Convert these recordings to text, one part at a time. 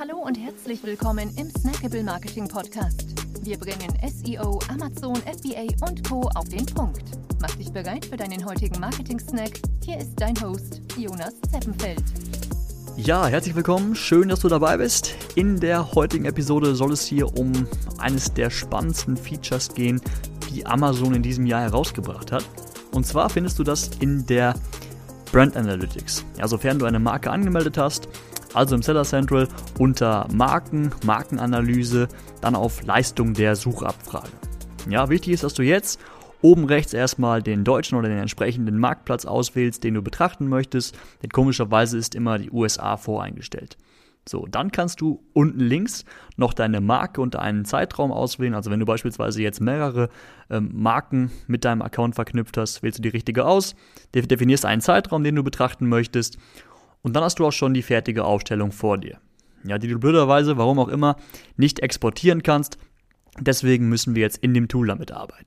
Hallo und herzlich willkommen im Snackable Marketing Podcast. Wir bringen SEO, Amazon, FBA und Co. auf den Punkt. Mach dich bereit für deinen heutigen Marketing-Snack. Hier ist dein Host, Jonas Zeppenfeld. Ja, herzlich willkommen. Schön, dass du dabei bist. In der heutigen Episode soll es hier um eines der spannendsten Features gehen, die Amazon in diesem Jahr herausgebracht hat. Und zwar findest du das in der Brand Analytics. Ja, sofern du eine Marke angemeldet hast, also im Seller Central unter Marken, Markenanalyse, dann auf Leistung der Suchabfrage. Ja, wichtig ist, dass du jetzt oben rechts erstmal den deutschen oder den entsprechenden Marktplatz auswählst, den du betrachten möchtest, denn komischerweise ist immer die USA voreingestellt. So, dann kannst du unten links noch deine Marke und einen Zeitraum auswählen. Also wenn du beispielsweise jetzt mehrere ähm, Marken mit deinem Account verknüpft hast, wählst du die richtige aus, definierst einen Zeitraum, den du betrachten möchtest und dann hast du auch schon die fertige Aufstellung vor dir. Ja, die du blöderweise, warum auch immer, nicht exportieren kannst. Deswegen müssen wir jetzt in dem Tool damit arbeiten.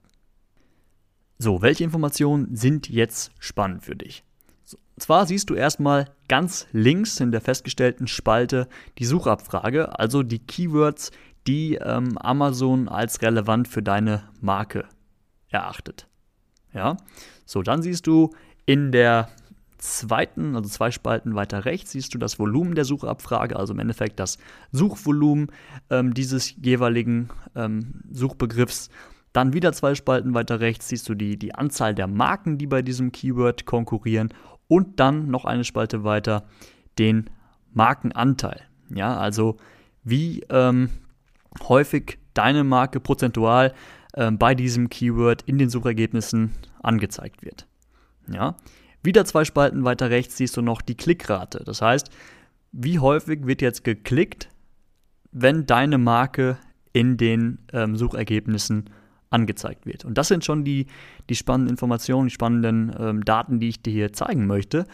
So, welche Informationen sind jetzt spannend für dich? So, zwar siehst du erstmal ganz links in der festgestellten Spalte die Suchabfrage, also die Keywords, die ähm, Amazon als relevant für deine Marke erachtet. Ja, so dann siehst du in der zweiten, also zwei Spalten weiter rechts, siehst du das Volumen der Suchabfrage, also im Endeffekt das Suchvolumen ähm, dieses jeweiligen ähm, Suchbegriffs. Dann wieder zwei Spalten weiter rechts siehst du die, die Anzahl der Marken, die bei diesem Keyword konkurrieren. Und dann noch eine Spalte weiter den Markenanteil. Ja, also wie ähm, häufig deine Marke prozentual äh, bei diesem Keyword in den Suchergebnissen angezeigt wird. Ja, wieder zwei Spalten weiter rechts siehst du noch die Klickrate. Das heißt, wie häufig wird jetzt geklickt, wenn deine Marke in den ähm, Suchergebnissen angezeigt wird. Und das sind schon die, die spannenden Informationen, die spannenden ähm, Daten, die ich dir hier zeigen möchte.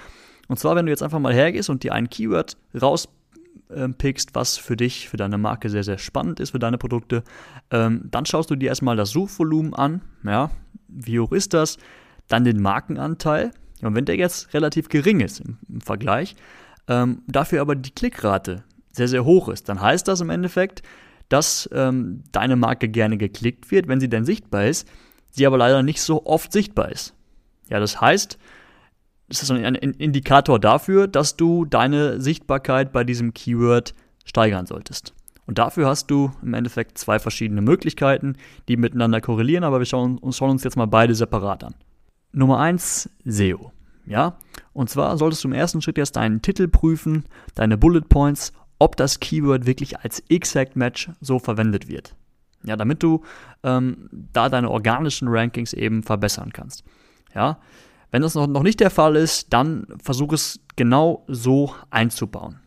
Und zwar, wenn du jetzt einfach mal hergehst und dir ein Keyword rauspickst, was für dich, für deine Marke sehr, sehr spannend ist, für deine Produkte, ähm, dann schaust du dir erstmal das Suchvolumen an. Ja, wie hoch ist das? Dann den Markenanteil. Und wenn der jetzt relativ gering ist im, Vergleich, ähm, dafür aber die Klickrate sehr, sehr hoch ist, dann heißt das im Endeffekt, dass ähm, deine Marke gerne geklickt wird, wenn sie denn sichtbar ist, sie aber leider nicht so oft sichtbar ist. Ja, das heißt, das ist ein Indikator dafür, dass du deine Sichtbarkeit bei diesem Keyword steigern solltest. Und dafür hast du im Endeffekt zwei verschiedene Möglichkeiten, die miteinander korrelieren, aber wir schauen, schauen uns jetzt mal beide separat an. Nummer eins SEO. Ja, und zwar solltest du im ersten Schritt erst deinen Titel prüfen, deine Bullet Points, ob das Keyword wirklich als Exact Match so verwendet wird. Ja, damit du ähm, da deine organischen Rankings eben verbessern kannst. Ja, wenn das noch, noch nicht der Fall ist, dann versuch es genau so einzubauen.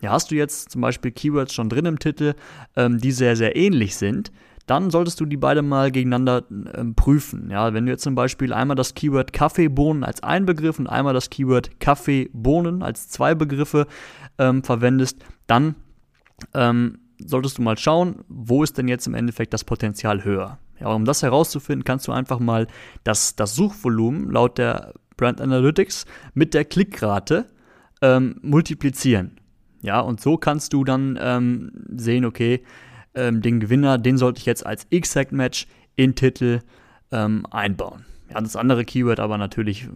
Ja, hast du jetzt zum Beispiel Keywords schon drin im Titel, ähm, die sehr, sehr ähnlich sind, dann solltest du die beide mal gegeneinander äh, prüfen. Ja, wenn du jetzt zum Beispiel einmal das Keyword Kaffeebohnen als ein Begriff und einmal das Keyword Kaffeebohnen als zwei Begriffe ähm, verwendest, dann ähm, solltest du mal schauen, wo ist denn jetzt im Endeffekt das Potenzial höher. Ja, um das herauszufinden, kannst du einfach mal das, das Suchvolumen laut der Brand Analytics mit der Klickrate ähm, multiplizieren. Ja, und so kannst du dann ähm, sehen, okay, ähm, den Gewinner, den sollte ich jetzt als Exact Match in Titel ähm, einbauen. Ja, das andere Keyword aber natürlich,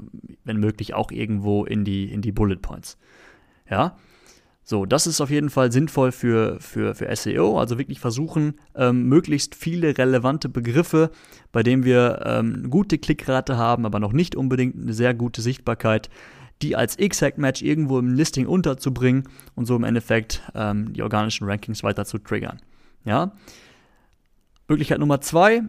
wenn möglich, auch irgendwo in die, in die Bullet Points. Ja, so, das ist auf jeden Fall sinnvoll für, für, für SEO, also wirklich versuchen, ähm, möglichst viele relevante Begriffe, bei denen wir ähm, gute Klickrate haben, aber noch nicht unbedingt eine sehr gute Sichtbarkeit, die als Exact Match irgendwo im Listing unterzubringen und so im Endeffekt ähm, die organischen Rankings weiter zu triggern. Ja. Möglichkeit Nummer zwei,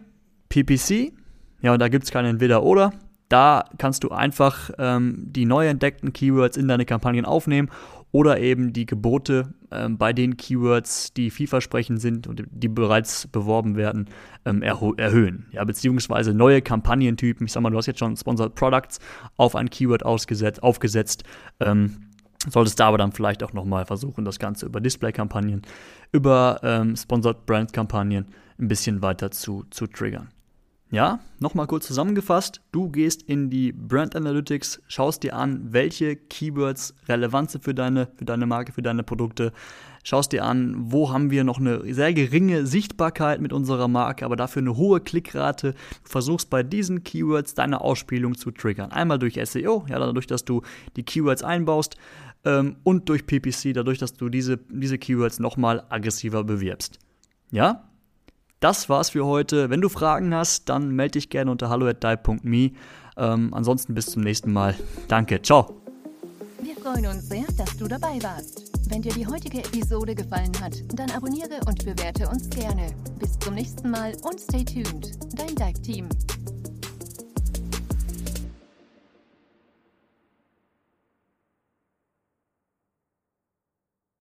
PPC. Ja, da gibt es kein Entweder-Oder. Da kannst du einfach ähm, die neu entdeckten Keywords in deine Kampagnen aufnehmen oder eben die Gebote ähm, bei den Keywords, die vielversprechend sind und die bereits beworben werden, ähm, erhöhen. Ja, beziehungsweise neue Kampagnentypen. Ich sag mal, du hast jetzt schon Sponsored Products auf ein Keyword aufgesetzt. Ähm, solltest da aber dann vielleicht auch nochmal versuchen, das Ganze über Display-Kampagnen, über ähm, Sponsored Brand-Kampagnen ein bisschen weiter zu, zu triggern. Ja, nochmal kurz zusammengefasst. Du gehst in die Brand Analytics, schaust dir an, welche Keywords relevant sind für deine, für deine Marke, für deine Produkte. Schaust dir an, wo haben wir noch eine sehr geringe Sichtbarkeit mit unserer Marke, aber dafür eine hohe Klickrate. Du versuchst bei diesen Keywords deine Ausspielung zu triggern. Einmal durch SEO, ja, dadurch, dass du die Keywords einbaust ähm, und durch PPC, dadurch, dass du diese, diese Keywords nochmal aggressiver bewirbst. Ja, das war's für heute. Wenn du Fragen hast, dann melde dich gerne unter hallo@dai.me. Ähm, ansonsten bis zum nächsten Mal. Danke, ciao. Wir freuen uns sehr, dass du dabei warst. Wenn dir die heutige Episode gefallen hat, dann abonniere und bewerte uns gerne. Bis zum nächsten Mal und stay tuned. Dein Dive-Team.